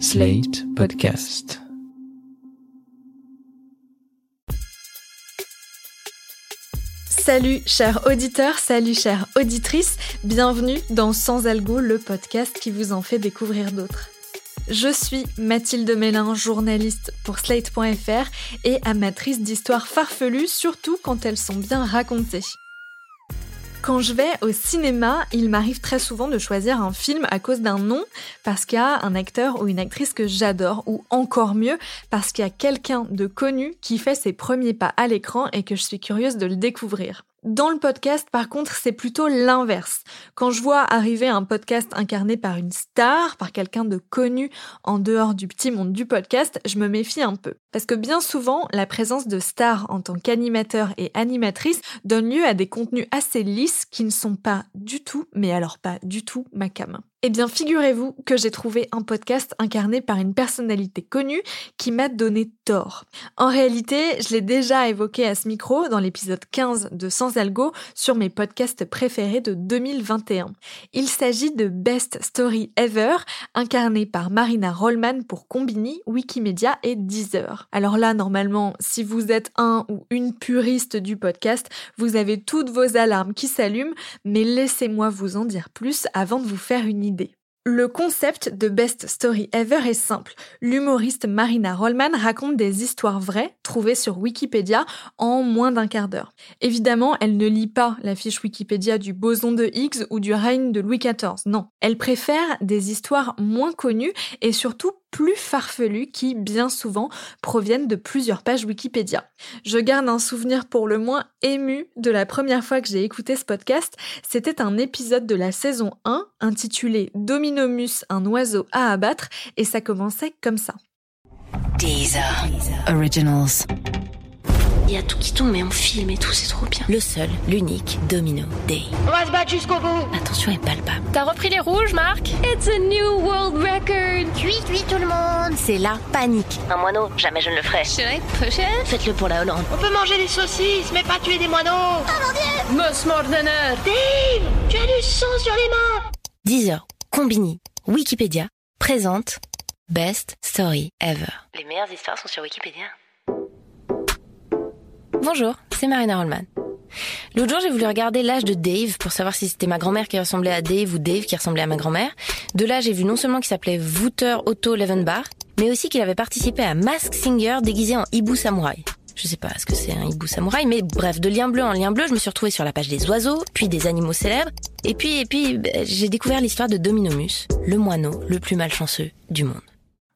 Slate Podcast. Salut chers auditeurs, salut chères auditrices, bienvenue dans Sans Algo, le podcast qui vous en fait découvrir d'autres. Je suis Mathilde Mélin, journaliste pour Slate.fr et amatrice d'histoires farfelues, surtout quand elles sont bien racontées. Quand je vais au cinéma, il m'arrive très souvent de choisir un film à cause d'un nom, parce qu'il y a un acteur ou une actrice que j'adore, ou encore mieux, parce qu'il y a quelqu'un de connu qui fait ses premiers pas à l'écran et que je suis curieuse de le découvrir. Dans le podcast, par contre, c'est plutôt l'inverse. Quand je vois arriver un podcast incarné par une star, par quelqu'un de connu en dehors du petit monde du podcast, je me méfie un peu. Parce que bien souvent, la présence de stars en tant qu'animateur et animatrice donne lieu à des contenus assez lisses qui ne sont pas du tout, mais alors pas du tout, ma cam. Eh bien, figurez-vous que j'ai trouvé un podcast incarné par une personnalité connue qui m'a donné tort. En réalité, je l'ai déjà évoqué à ce micro dans l'épisode 15 de Sans Algo sur mes podcasts préférés de 2021. Il s'agit de Best Story Ever, incarné par Marina Rollman pour Combini, Wikimedia et Deezer. Alors là, normalement, si vous êtes un ou une puriste du podcast, vous avez toutes vos alarmes qui s'allument, mais laissez-moi vous en dire plus avant de vous faire une idée. Le concept de Best Story Ever est simple. L'humoriste Marina Rollman raconte des histoires vraies trouvées sur Wikipédia en moins d'un quart d'heure. Évidemment, elle ne lit pas la fiche Wikipédia du boson de Higgs ou du règne de Louis XIV. Non. Elle préfère des histoires moins connues et surtout plus farfelues qui, bien souvent, proviennent de plusieurs pages Wikipédia. Je garde un souvenir pour le moins ému de la première fois que j'ai écouté ce podcast. C'était un épisode de la saison 1 intitulé Dominomus, un oiseau à abattre, et ça commençait comme ça. Il y a tout qui tombe, mais on filme et tout, c'est trop bien. Le seul, l'unique Domino Day. On va se battre jusqu'au bout. Attention est palpable. T'as repris les rouges, Marc? It's a new world record. Cui, cui tout le monde. C'est la panique. Un moineau, jamais je ne le ferai. Chérie, prochaine Faites-le pour la Hollande. On peut manger des saucisses, mais pas tuer des moineaux. Moss Mordener Dave, tu as du sang sur les mains. Deezer, Combini, Wikipédia présente Best Story Ever. Les meilleures histoires sont sur Wikipédia. Bonjour, c'est Marina Rollman. L'autre jour, j'ai voulu regarder l'âge de Dave pour savoir si c'était ma grand-mère qui ressemblait à Dave ou Dave qui ressemblait à ma grand-mère. De là, j'ai vu non seulement qu'il s'appelait Wouter Otto Levenbach, mais aussi qu'il avait participé à Mask Singer déguisé en hibou samouraï. Je sais pas ce que c'est un hibou samouraï, mais bref, de lien bleu en lien bleu, je me suis retrouvée sur la page des oiseaux, puis des animaux célèbres, et puis, et puis, ben, j'ai découvert l'histoire de Dominomus, le moineau le plus malchanceux du monde.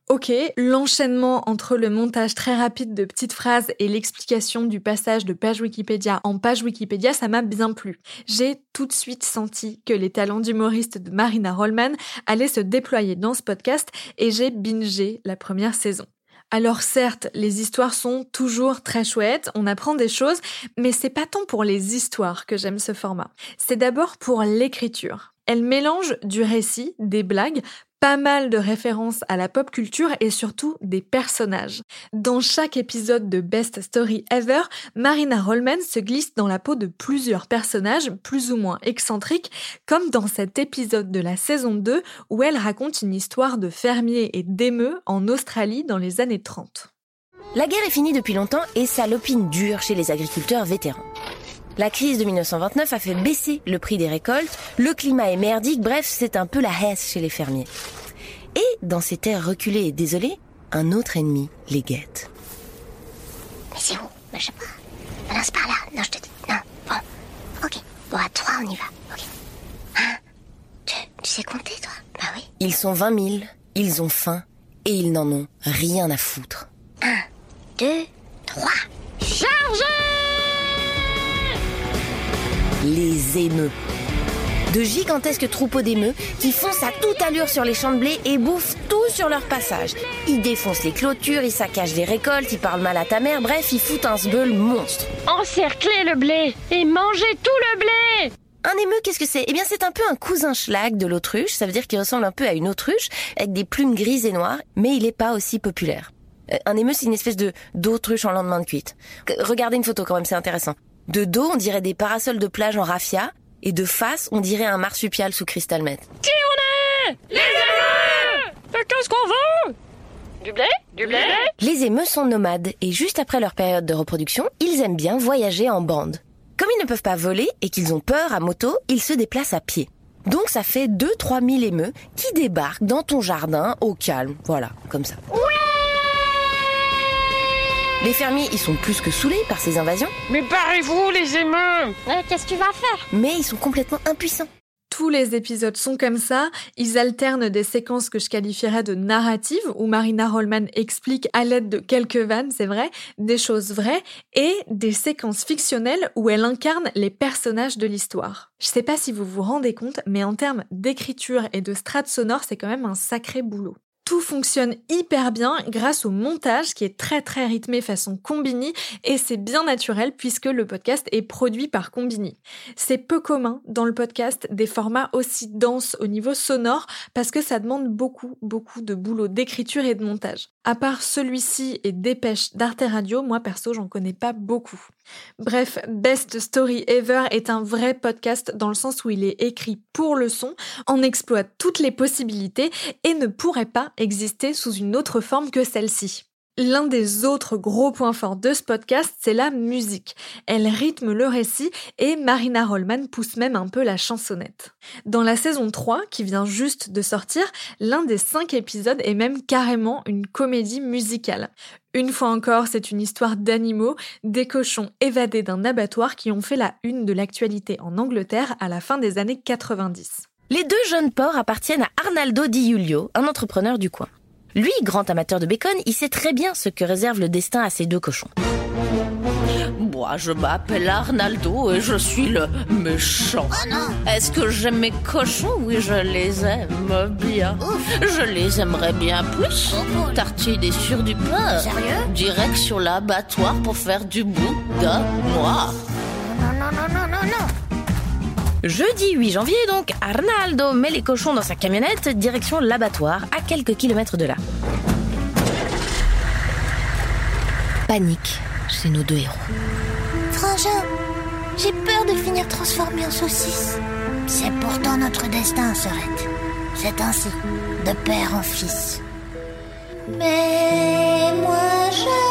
Ok, l'enchaînement entre le montage très rapide de petites phrases et l'explication du passage de page Wikipédia en page Wikipédia, ça m'a bien plu. J'ai tout de suite senti que les talents d'humoriste de Marina Rollman allaient se déployer dans ce podcast et j'ai bingé la première saison. Alors certes, les histoires sont toujours très chouettes, on apprend des choses, mais c'est pas tant pour les histoires que j'aime ce format. C'est d'abord pour l'écriture. Elle mélange du récit, des blagues, pas mal de références à la pop culture et surtout des personnages. Dans chaque épisode de Best Story Ever, Marina Rollman se glisse dans la peau de plusieurs personnages plus ou moins excentriques, comme dans cet épisode de la saison 2 où elle raconte une histoire de fermiers et d'émeux en Australie dans les années 30. La guerre est finie depuis longtemps et ça l'opine dure chez les agriculteurs vétérans. La crise de 1929 a fait baisser le prix des récoltes, le climat est merdique, bref, c'est un peu la hesse chez les fermiers. Et dans ces terres reculées et désolées, un autre ennemi les guette. Mais c'est où? Bah, Je sais pas. C'est par là. Non, je te dis. Non. Bon. Ok. Bon, à trois, on y va. Ok. Un, deux. Tu sais compter, toi? Bah oui. Ils sont 20 000, ils ont faim et ils n'en ont rien à foutre. Un, deux, trois. Les émeux. De gigantesques troupeaux d'émeux qui foncent à toute allure sur les champs de blé et bouffent tout sur leur passage. Ils défoncent les clôtures, ils saccagent les récoltes, ils parlent mal à ta mère, bref, ils foutent un sbeul monstre. Encerclez le blé et mangez tout le blé Un émeu, qu'est-ce que c'est? Eh bien, c'est un peu un cousin schlag de l'autruche, ça veut dire qu'il ressemble un peu à une autruche, avec des plumes grises et noires, mais il n'est pas aussi populaire. Euh, Un émeu, c'est une espèce de d'autruche en lendemain de cuite. Regardez une photo quand même, c'est intéressant. De dos, on dirait des parasols de plage en raffia, et de face, on dirait un marsupial sous cristal meth. Qui on est? Les émeux qu'est-ce qu'on veut? Du blé? Du blé? Les émeux sont nomades et juste après leur période de reproduction, ils aiment bien voyager en bande. Comme ils ne peuvent pas voler et qu'ils ont peur à moto, ils se déplacent à pied. Donc ça fait 2-3 000 émeux qui débarquent dans ton jardin au calme. Voilà, comme ça. Les fermiers, ils sont plus que saoulés par ces invasions, Mais barrez-vous, les émeux Euh, Qu'est-ce que tu vas faire? Mais ils sont complètement impuissants. Tous les épisodes sont comme ça. Ils alternent des séquences que je qualifierais de narratives, où Marina Rollman explique à l'aide de quelques vannes, c'est vrai, des choses vraies, et des séquences fictionnelles où elle incarne les personnages de l'histoire. Je sais pas si vous vous rendez compte, mais en termes d'écriture et de strates sonores, c'est quand même un sacré boulot. Tout fonctionne hyper bien grâce au montage qui est très très rythmé façon Combini et c'est bien naturel puisque le podcast est produit par Combini. C'est peu commun dans le podcast des formats aussi denses au niveau sonore parce que ça demande beaucoup beaucoup de boulot d'écriture et de montage. À part celui-ci et Dépêche d'Arte Radio, moi perso j'en connais pas beaucoup. Bref, Best Story Ever est un vrai podcast dans le sens où il est écrit pour le son, en exploite toutes les possibilités et ne pourrait pas exister sous une autre forme que celle-ci. L'un des autres gros points forts de ce podcast, c'est la musique. Elle rythme le récit et Marina Rollman pousse même un peu la chansonnette. Dans la saison 3, qui vient juste de sortir, l'un des cinq épisodes est même carrément une comédie musicale. Une fois encore, c'est une histoire d'animaux, des cochons évadés d'un abattoir qui ont fait la une de l'actualité en Angleterre à la fin des années 90. Les deux jeunes porcs appartiennent à Arnaldo Di Giulio, un entrepreneur du coin. Lui, grand amateur de bacon, il sait très bien ce que réserve le destin à ces deux cochons. Moi, je m'appelle Arnaldo et je suis le méchant. Est-ce que j'aime mes cochons? Oui, je les aime bien. Je les aimerais bien plus. Tartinés sur du beurre. Sérieux? Direction l'abattoir pour faire du boudin noir. Non, non, non, non, non, non Jeudi 8 janvier donc, Arnaldo met les cochons dans sa camionnette, direction l'abattoir, à quelques kilomètres de là. Panique chez nos deux héros. Frangin, j'ai peur de finir transformé en saucisse. C'est pourtant notre destin, Sorette. C'est ainsi, de père en fils. Mais moi je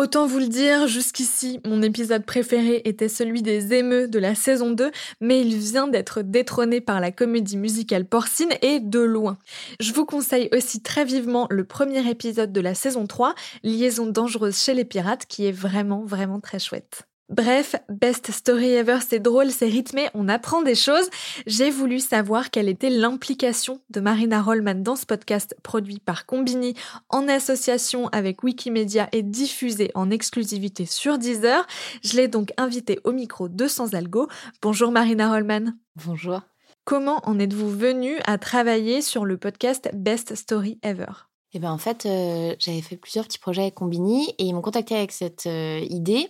Autant vous le dire, jusqu'ici, mon épisode préféré était celui des émeux de la saison 2, mais il vient d'être détrôné par la comédie musicale porcine et de loin. Je vous conseille aussi très vivement le premier épisode de la saison 3, Liaison dangereuse chez les pirates, qui est vraiment, vraiment très chouette. Bref, Best Story Ever, c'est drôle, c'est rythmé, on apprend des choses. J'ai voulu savoir quelle était l'implication de Marina Rollman dans ce podcast produit par Combini en association avec Wikimedia et diffusé en exclusivité sur Deezer. Je l'ai donc invitée au micro de Sans Algo. Bonjour Marina Rollman. Bonjour. Comment en êtes-vous venue à travailler sur le podcast Best Story Ever? Eh ben en fait, euh, j'avais fait plusieurs petits projets avec Combini et ils m'ont contacté avec cette euh, idée.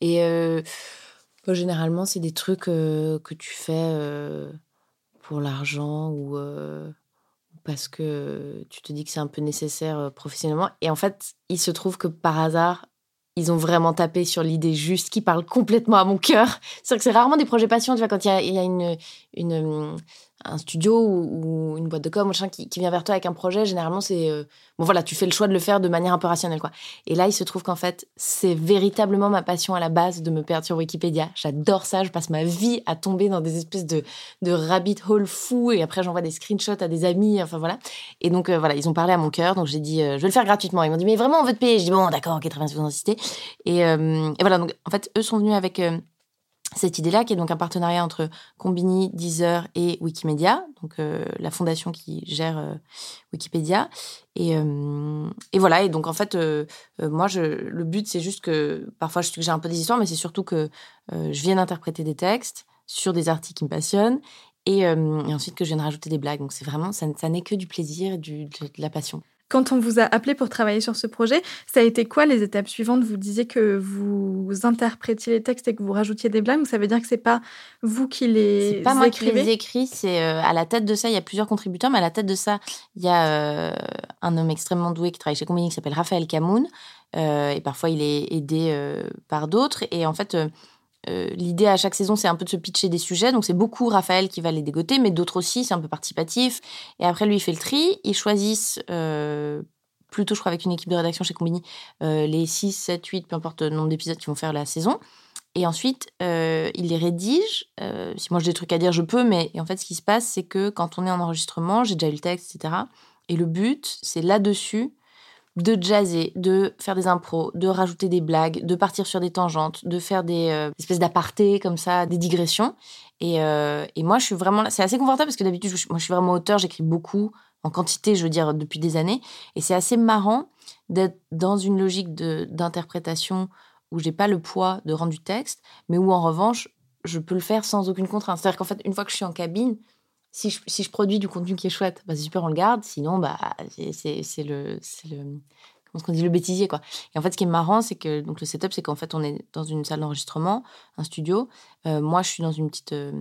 Et généralement, c'est des trucs que tu fais pour l'argent ou parce que tu te dis que c'est un peu nécessaire professionnellement. Et en fait, il se trouve que par hasard, ils ont vraiment tapé sur l'idée juste qui parle complètement à mon cœur. C'est que c'est rarement des projets passion, tu vois, quand il y a, une, un studio ou, une boîte de com, machin, qui, qui vient vers toi avec un projet, généralement, c'est. euh, bon, voilà, tu fais le choix de le faire de manière un peu rationnelle, quoi. Et là, il se trouve qu'en fait, c'est véritablement ma passion à la base de me perdre sur Wikipédia. J'adore ça, je passe ma vie à tomber dans des espèces de, de rabbit hole fous et après, j'envoie des screenshots à des amis, enfin voilà. Et donc, euh, voilà, ils ont parlé à mon cœur, donc j'ai dit, euh, je vais le faire gratuitement. Ils m'ont dit, mais vraiment, on veut te payer. Je dis, bon, d'accord, ok, très bien, si vous insistez. Et, et voilà, donc en fait, eux sont venus avec. Cette idée-là, qui est donc un partenariat entre Combini, Deezer et Wikimedia, donc euh, la fondation qui gère euh, Wikipédia. Et, euh, et voilà, et donc en fait, moi, le but, c'est juste que parfois je suggère un peu des histoires, mais c'est surtout que je vienne interpréter des textes sur des articles qui me passionnent et, ensuite que je vienne rajouter des blagues. Donc c'est vraiment, ça, n'est que du plaisir et de la passion. Quand on vous a appelé pour travailler sur ce projet, ça a été quoi les étapes suivantes? Vous disiez que vous interprétiez les textes et que vous rajoutiez des blagues. Ça veut dire que c'est pas vous qui les C'est pas moi qui écrivez? les écris, c'est euh, à la tête de ça, il y a plusieurs contributeurs, mais à la tête de ça, il y a euh, un homme extrêmement doué qui travaille chez Combini qui s'appelle Raphaël Camoun. Euh, et parfois, il est aidé par d'autres. Et en fait, euh, l'idée à chaque saison, c'est un peu de se pitcher des sujets. Donc, c'est beaucoup Raphaël qui va les dégoter, mais d'autres aussi, c'est un peu participatif. Et après, lui, il fait le tri. Ils choisissent, euh, plutôt, je crois, avec une équipe de rédaction chez Combini, euh, les 6, 7, 8, peu importe le nombre d'épisodes qui vont faire la saison. Et ensuite, euh, il les rédige. Si moi j'ai des trucs à dire, je peux, mais en fait, ce qui se passe, c'est que quand on est en enregistrement, j'ai déjà eu le texte, etc. Et le but, c'est là-dessus de jazzer, de faire des impros, de rajouter des blagues, de partir sur des tangentes, de faire des euh, espèces d'apartés comme ça, des digressions. Et, euh, et moi, je suis vraiment là. C'est assez confortable parce que d'habitude, moi, je suis vraiment auteur, j'écris beaucoup, en quantité, je veux dire, depuis des années. Et c'est assez marrant d'être dans une logique d'interprétation où j'ai pas le poids de rendre du texte, mais où en revanche, je peux le faire sans aucune contrainte. C'est-à-dire qu'en fait, une fois que je suis en cabine, si je, produis du contenu qui est chouette, bah, c'est super, on le garde. Sinon, bah, c'est- le, comment qu'on dit, le bêtisier, quoi. Et en fait, ce qui est marrant, c'est que donc le setup, c'est qu'en fait, on est dans une salle d'enregistrement, un studio. Euh, moi, je suis dans une petite, euh,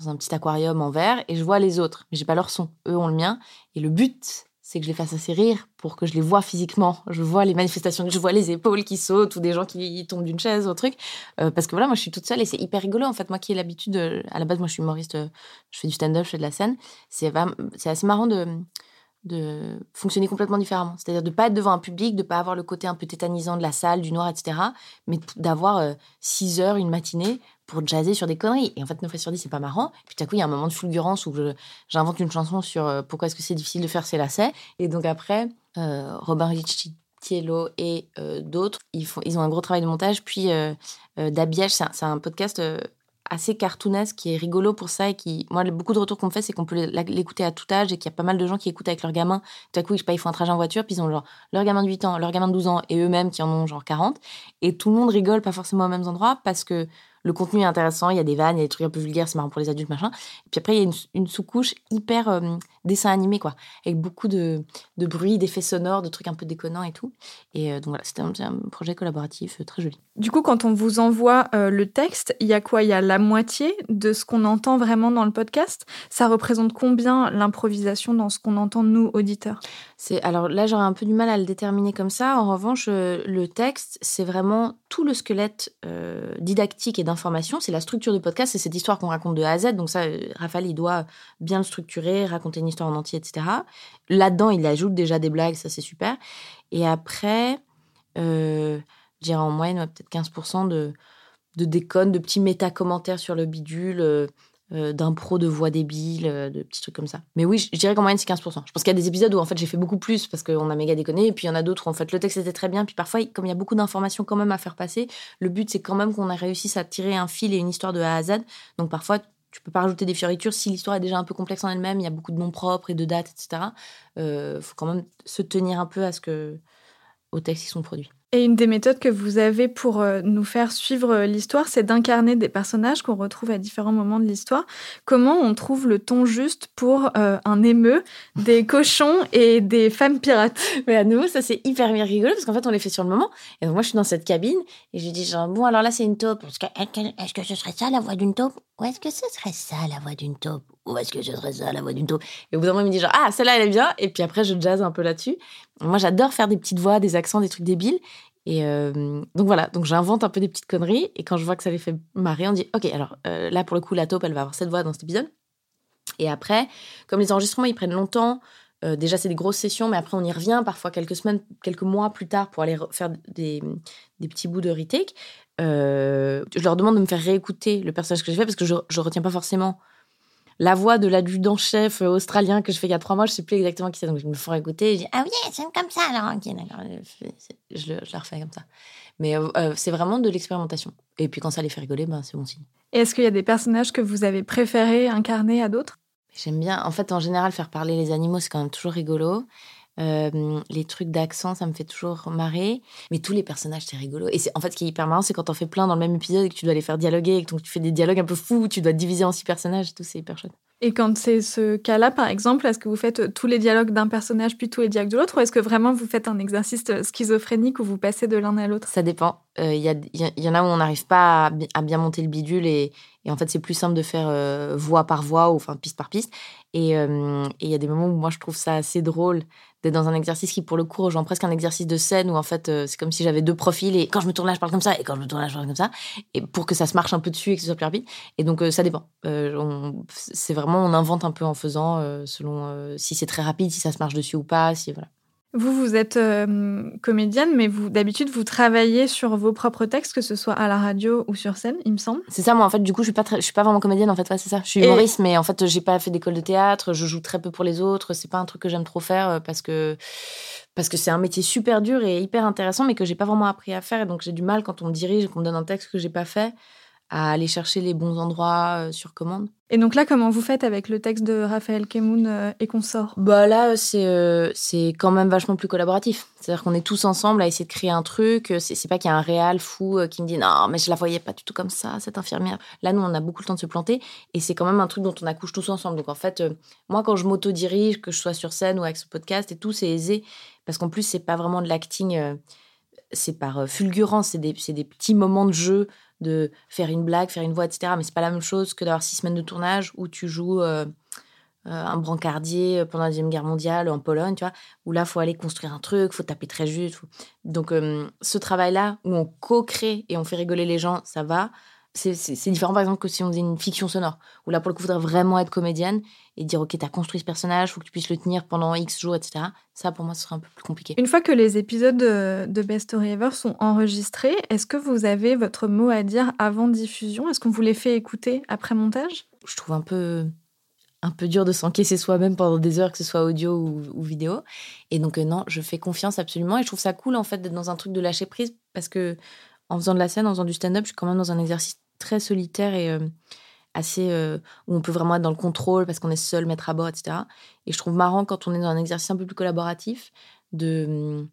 dans un petit aquarium en verre et je vois les autres, mais j'ai pas leur son. Eux ont le mien. Et le but, c'est que je les fasse assez rire pour que je les vois physiquement. Je vois les manifestations, je vois les épaules qui sautent ou des gens qui tombent d'une chaise ou un truc. Euh, parce que voilà, moi, je suis toute seule et c'est hyper rigolo. En fait, moi qui ai l'habitude, de- à la base, moi, je suis humoriste, euh, je fais du stand-up, je fais de la scène. C'est assez marrant de de fonctionner complètement différemment. C'est-à-dire de pas être devant un public, de pas avoir le côté un peu tétanisant de la salle, du noir, etc. Mais d'avoir euh, six heures une matinée pour jazzer sur des conneries. Et en fait, 9 fois sur 10, c'est pas marrant. Puis tout à coup, il y a un moment de fulgurance où j'invente une chanson sur euh, pourquoi est-ce que c'est difficile de faire ses lacets. Et donc après, euh, Robin Ricciello et euh, d'autres, ils, ils ont un gros travail de montage. Puis euh, Dabiège, c'est un, podcast assez cartoonesque qui est rigolo pour ça et qui, moi, beaucoup de retours qu'on me fait, c'est qu'on peut l'é- l'écouter à tout âge et qu'il y a pas mal de gens qui écoutent avec leurs gamins. Tout à coup, je pas, ils font un trajet en voiture, puis ils ont genre leur gamin de 8 ans, leur gamin de 12 ans et eux-mêmes qui en ont genre 40. Et tout le monde rigole pas forcément aux mêmes endroits parce que le contenu est intéressant, il y a des vannes, il y a des trucs un peu vulgaires, c'est marrant pour les adultes, machin. Et puis après, il y a une, sous-couche hyper euh, dessin animé, quoi, avec beaucoup de, bruit, d'effets sonores, de trucs un peu déconnants et tout. Et euh, donc voilà, c'était un projet collaboratif euh, très joli. Du coup, quand on vous envoie euh, le texte, il y a quoi? Il y a la moitié de ce qu'on entend vraiment dans le podcast? Ça représente combien l'improvisation dans ce qu'on entend nous auditeurs? C'est alors là j'aurais un peu du mal à le déterminer comme ça. En revanche, euh, le texte c'est vraiment tout le squelette euh, didactique et d'information. C'est la structure du podcast, c'est cette histoire qu'on raconte de A à Z. Donc ça, Raphaël il doit bien le structurer, raconter une histoire en entier, etc. Là-dedans il ajoute déjà des blagues, ça c'est super. Et après, je dirais en moyenne peut-être 15% de de déconnes, de petits méta-commentaires sur le bidule. euh, euh, d'impro de voix débile, euh, de petits trucs comme ça. Mais oui, je dirais qu'en moyenne, c'est 15%. Je pense qu'il y a des épisodes où en fait j'ai fait beaucoup plus parce qu'on a méga déconné, et puis il y en a d'autres où en fait le texte était très bien, puis parfois, comme il y a beaucoup d'informations quand même à faire passer, le but c'est quand même qu'on ait réussi à tirer un fil et une histoire de A à Z. Donc parfois, tu peux pas rajouter des fioritures si l'histoire est déjà un peu complexe en elle-même, il y a beaucoup de noms propres et de dates, etc. Euh, faut quand même se tenir un peu à ce que au texte qui sont produits. Et une des méthodes que vous avez pour euh, nous faire suivre euh, l'histoire, c'est d'incarner des personnages qu'on retrouve à différents moments de l'histoire. Comment on trouve le ton juste pour euh, un émeu, des cochons et des femmes pirates? Mais à nouveau, ça c'est hyper rigolo parce qu'en fait on les fait sur le moment. Et donc moi je suis dans cette cabine et je dis genre bon alors là c'est une taupe. Est-ce que, est-ce que ce serait ça la voix d'une taupe? Ou est-ce que ce serait ça la voix d'une taupe? Ou est-ce que ce serait ça la voix d'une taupe Et au bout d'un moment il me dit genre ah celle-là elle est bien. Et puis après je jazz un peu là-dessus. Moi j'adore faire des petites voix, des accents, des trucs débiles. Et euh, donc voilà, donc j'invente un peu des petites conneries et quand je vois que ça les fait marrer, on dit ok alors euh, là pour le coup la taupe elle va avoir cette voix dans cet épisode. Et après, comme les enregistrements ils prennent longtemps, euh, déjà c'est des grosses sessions, mais après on y revient parfois quelques semaines, quelques mois plus tard pour aller re- faire des, des petits bouts de retake. Je leur demande de me faire réécouter le personnage que j'ai fait parce que je, je retiens pas forcément la voix de l'adjudant-chef australien que je fais il y a trois mois, je sais plus exactement qui c'est, donc je me fais écouter et je dis ah oui, C'est comme ça alors. ok, d'accord, je, la refais comme ça. Mais euh, euh, c'est vraiment de l'expérimentation. Et puis quand ça les fait rigoler, ben, c'est bon signe. Et est-ce qu'il y a des personnages que vous avez préférés incarner à d'autres? J'aime bien. En fait, en général, faire parler les animaux, c'est quand même toujours rigolo. Euh, les trucs d'accent, ça me fait toujours marrer. Mais tous les personnages, c'est rigolo. Et c'est, en fait, ce qui est hyper marrant, c'est quand t'en fais plein dans le même épisode et que tu dois les faire dialoguer et que donc tu fais des dialogues un peu fous, tu dois diviser en six personnages tout, c'est hyper chouette. Et quand c'est ce cas-là, par exemple, est-ce que vous faites tous les dialogues d'un personnage puis tous les dialogues de l'autre ou est-ce que vraiment vous faites un exercice schizophrénique où vous passez de l'un à l'autre? Ça dépend. Il y, a- y a- y en a où on n'arrive pas à, bi- à bien monter le bidule et, en fait c'est plus simple de faire euh, voix par voix ou enfin piste par piste. Et euh, il y a des moments où moi je trouve ça assez drôle d'être dans un exercice qui pour le coup rejoint presque un exercice de scène où en fait euh, c'est comme si j'avais deux profils et quand je me tourne là je parle comme ça et quand je me tourne là je parle comme ça et pour que ça se marche un peu dessus et que ce soit plus rapide. Et donc euh, ça dépend. Euh, c'est vraiment on invente un peu en faisant euh, selon euh, si c'est très rapide, si ça se marche dessus ou pas, si voilà. Vous, vous êtes euh, comédienne, mais vous d'habitude, vous travaillez sur vos propres textes, que ce soit à la radio ou sur scène, il me semble. C'est ça, moi, en fait, du coup, je suis pas, très- je suis pas vraiment comédienne, en fait, ouais, c'est ça. Je suis Et- humoriste, mais en fait, j'ai pas fait d'école de théâtre, je joue très peu pour les autres, c'est pas un truc que j'aime trop faire euh, parce que parce que c'est un métier super dur et hyper intéressant, mais que j'ai pas vraiment appris à faire, et donc j'ai du mal quand on me dirige, qu'on me donne un texte que j'ai pas fait, à aller chercher les bons endroits euh, sur commande. Et donc là, comment vous faites avec le texte de Raphaël Kemoun euh, et consorts? Bah là, c'est euh, c'est quand même vachement plus collaboratif. C'est-à-dire qu'on est tous ensemble à essayer de créer un truc. C'est pas qu'il y a un réal fou qui me dit non, mais je la voyais pas du tout comme ça, cette infirmière. Là, nous, on a beaucoup le temps de se planter et c'est quand même un truc dont on accouche tous ensemble. Donc en fait, euh, moi, quand je m'auto-dirige, que je sois sur scène ou avec ce podcast et tout, c'est aisé parce qu'en plus, c'est pas vraiment de l'acting. euh, c'est par fulgurance, c'est des, c'est des petits moments de jeu, de faire une blague, faire une voix, etc. Mais c'est pas la même chose que d'avoir six semaines de tournage où tu joues euh, euh, un brancardier pendant la Deuxième Guerre mondiale en Pologne, tu vois, où là, faut aller construire un truc, faut taper très juste. Donc, euh, ce travail-là, où on co-crée et on fait rigoler les gens, ça va. C'est- différent, par exemple, que si on faisait une fiction sonore, où là, pour le coup, il faudrait vraiment être comédienne et dire, OK, t'as construit ce personnage, faut que tu puisses le tenir pendant X jours, etc. Ça, pour moi, ce serait un peu plus compliqué. Une fois que les épisodes de, de Best Story Ever sont enregistrés, est-ce que vous avez votre mot à dire avant diffusion? Est-ce qu'on vous les fait écouter après montage? Je trouve un peu un peu dur de s'encaisser soi-même pendant des heures, que ce soit audio ou, ou vidéo. Et donc euh, non, je fais confiance absolument et je trouve ça cool en fait d'être dans un truc de lâcher prise parce que en faisant de la scène, en faisant du stand-up, je suis quand même dans un exercice très solitaire et euh, assez euh, où on peut vraiment être dans le contrôle parce qu'on est seul, maître à bord, etc. Et je trouve marrant quand on est dans un exercice un peu plus collaboratif de hum,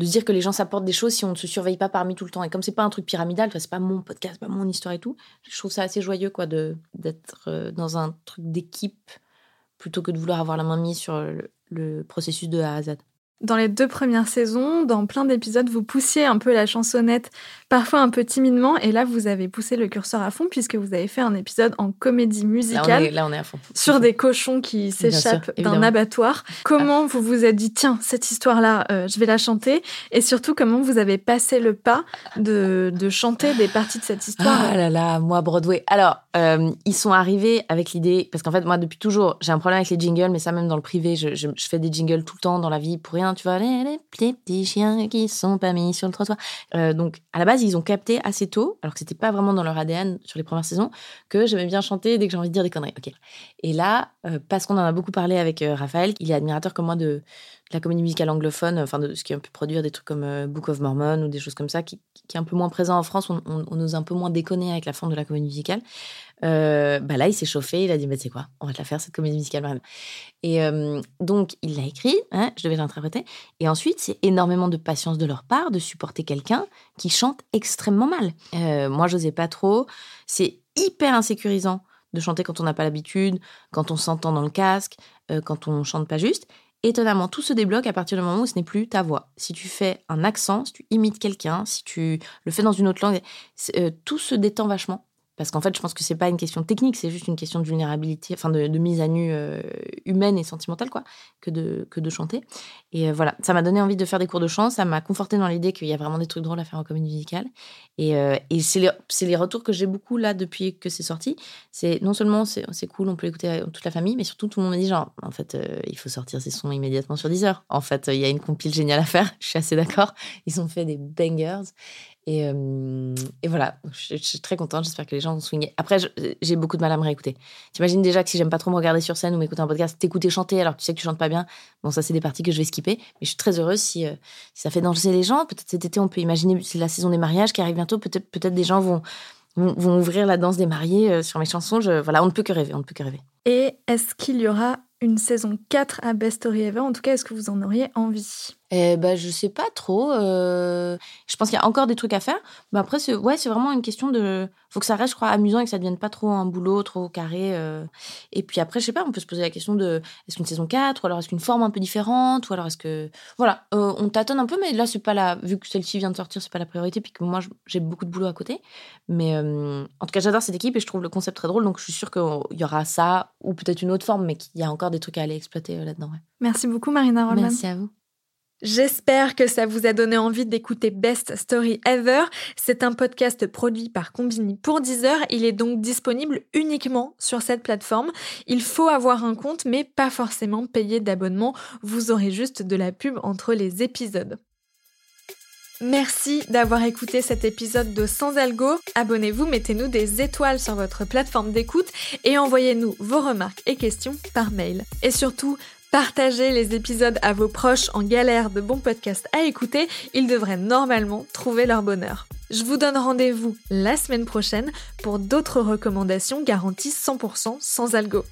de dire que les gens s'apportent des choses si on ne se surveille pas parmi tout le temps. Et comme c'est pas un truc pyramidal, c'est pas mon podcast, pas mon histoire et tout, je trouve ça assez joyeux quoi d'être euh, dans un truc d'équipe plutôt que de vouloir avoir la main mise sur le, le processus de A à Z. Dans les deux premières saisons, dans plein d'épisodes, vous poussiez un peu la chansonnette, parfois un peu timidement, et là, vous avez poussé le curseur à fond puisque vous avez fait un épisode en comédie Là on, musicale. est, là, on est à fond. sur des cochons qui s'échappent d'un abattoir. Comment vous vous êtes dit, tiens, cette histoire-là, euh, je vais la chanter? Et surtout, comment vous avez passé le pas de, de chanter des parties de cette histoire? Ah là là, moi Broadway. Alors, euh, ils sont arrivés avec l'idée, parce qu'en fait, moi, depuis toujours, j'ai un problème avec les jingles, mais ça, même dans le privé, je, je- je fais des jingles tout le temps dans la vie pour rien, tu vois, les, petits- chiens qui sont pas mis sur le trottoir. Euh, donc, à la base, ils ont capté assez tôt, alors que c'était pas vraiment dans leur ADN sur les premières saisons, que j'aimais bien chanter dès que j'ai envie de dire des conneries. Ok. Et là, euh, parce qu'on en a beaucoup parlé avec euh, Raphaël, il est admirateur comme moi de, la comédie musicale anglophone, enfin de ce qui a pu produire des trucs comme Book of Mormon ou des choses comme ça, qui, est un peu moins présent en France. On ose un peu moins déconner avec la forme de la comédie musicale. Euh, bah là, il s'est chauffé, il a dit, bah, tu sais quoi, on va te la faire, cette comédie musicale. Et donc, il l'a écrit, hein, je devais l'interpréter. Et ensuite, c'est énormément de patience de leur part de supporter quelqu'un qui chante extrêmement mal. Euh, moi, j'osais pas trop. C'est hyper insécurisant de chanter quand on n'a pas l'habitude, quand on s'entend dans le casque, euh, quand on chante pas juste. Étonnamment, tout se débloque à partir du moment où ce n'est plus ta voix. Si tu fais un accent, si tu imites quelqu'un, si tu le fais dans une autre langue, tout se détend vachement. Parce qu'en fait, je pense que c'est pas une question technique, c'est juste une question de vulnérabilité, enfin de, mise à nu euh, humaine et sentimentale, quoi, que de, que de chanter. Et euh, voilà, ça m'a donné envie de faire des cours de chant, ça m'a conforté dans l'idée qu'il y a vraiment des trucs drôles à faire en comédie musicale. Et, euh, et c'est les, les retours que j'ai beaucoup là depuis que c'est sorti. C'est non seulement c'est cool, on peut l'écouter toute la famille, mais surtout tout le monde me dit genre, en fait, il faut sortir ces sons immédiatement sur Deezer. En fait, il y a une compile géniale à faire, je suis assez d'accord. Ils ont fait des bangers. Et, et voilà, je, suis très contente. J'espère que les gens vont swinguer. Après, j'ai beaucoup de mal à me réécouter. T'imagines déjà que si j'aime pas trop me regarder sur scène ou m'écouter un podcast, t'écouter chanter alors que tu sais que tu chantes pas bien, bon, ça, c'est des parties que je vais skipper. Mais je suis très heureuse si, euh, ça fait danser les gens. Peut-être cet été, on peut imaginer, c'est la saison des mariages qui arrive bientôt. Peut-être peut des gens vont, vont, vont ouvrir la danse des mariés euh, sur mes chansons. Je, voilà, on ne peut que rêver, on ne peut que rêver. Et est-ce qu'il y aura une saison 4 à Best Story Ever? En tout cas, est-ce que vous en auriez envie? Eh ben, je sais pas trop. euh, Je pense qu'il y a encore des trucs à faire. Mais après, c'est ouais, c'est vraiment une question de. Faut que ça reste, je crois, amusant et que ça devienne pas trop un boulot, trop carré. euh. Et puis après, je sais pas, on peut se poser la question de est-ce qu'une saison 4 ou alors est-ce qu'une forme un peu différente ou alors est-ce que. Voilà, euh, on tâtonne un peu, mais là, c'est pas la. Vu que celle-ci vient de sortir, c'est pas la priorité, puis que moi, j'ai beaucoup de boulot à côté. Mais euh, en tout cas, j'adore cette équipe et je trouve le concept très drôle, donc je suis sûre qu'il y aura ça ou peut-être une autre forme, mais qu'il y a encore des trucs à aller exploiter euh, là-dedans. ouais. Merci beaucoup, Marina Rollman. Merci à vous. J'espère que ça vous a donné envie d'écouter Best Story Ever. C'est un podcast produit par Combini pour 10 heures. Il est donc disponible uniquement sur cette plateforme. Il faut avoir un compte, mais pas forcément payer d'abonnement. Vous aurez juste de la pub entre les épisodes. Merci d'avoir écouté cet épisode de Sans Algo. Abonnez-vous, mettez-nous des étoiles sur votre plateforme d'écoute et envoyez-nous vos remarques et questions par mail. Et surtout, partagez les épisodes à vos proches en galère de bons podcasts à écouter. Ils devraient normalement trouver leur bonheur. Je vous donne rendez-vous la semaine prochaine pour d'autres recommandations garanties 100% sans algo.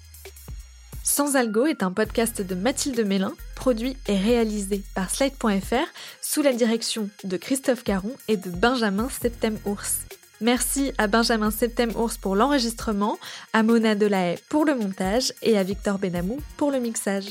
Sans Algo est un podcast de Mathilde Mélin, produit et réalisé par Slide.fr sous la direction de Christophe Caron et de Benjamin Septem-Ours. Merci à Benjamin Septem-Ours pour l'enregistrement, à Mona Delahaye pour le montage et à Victor Benamou pour le mixage.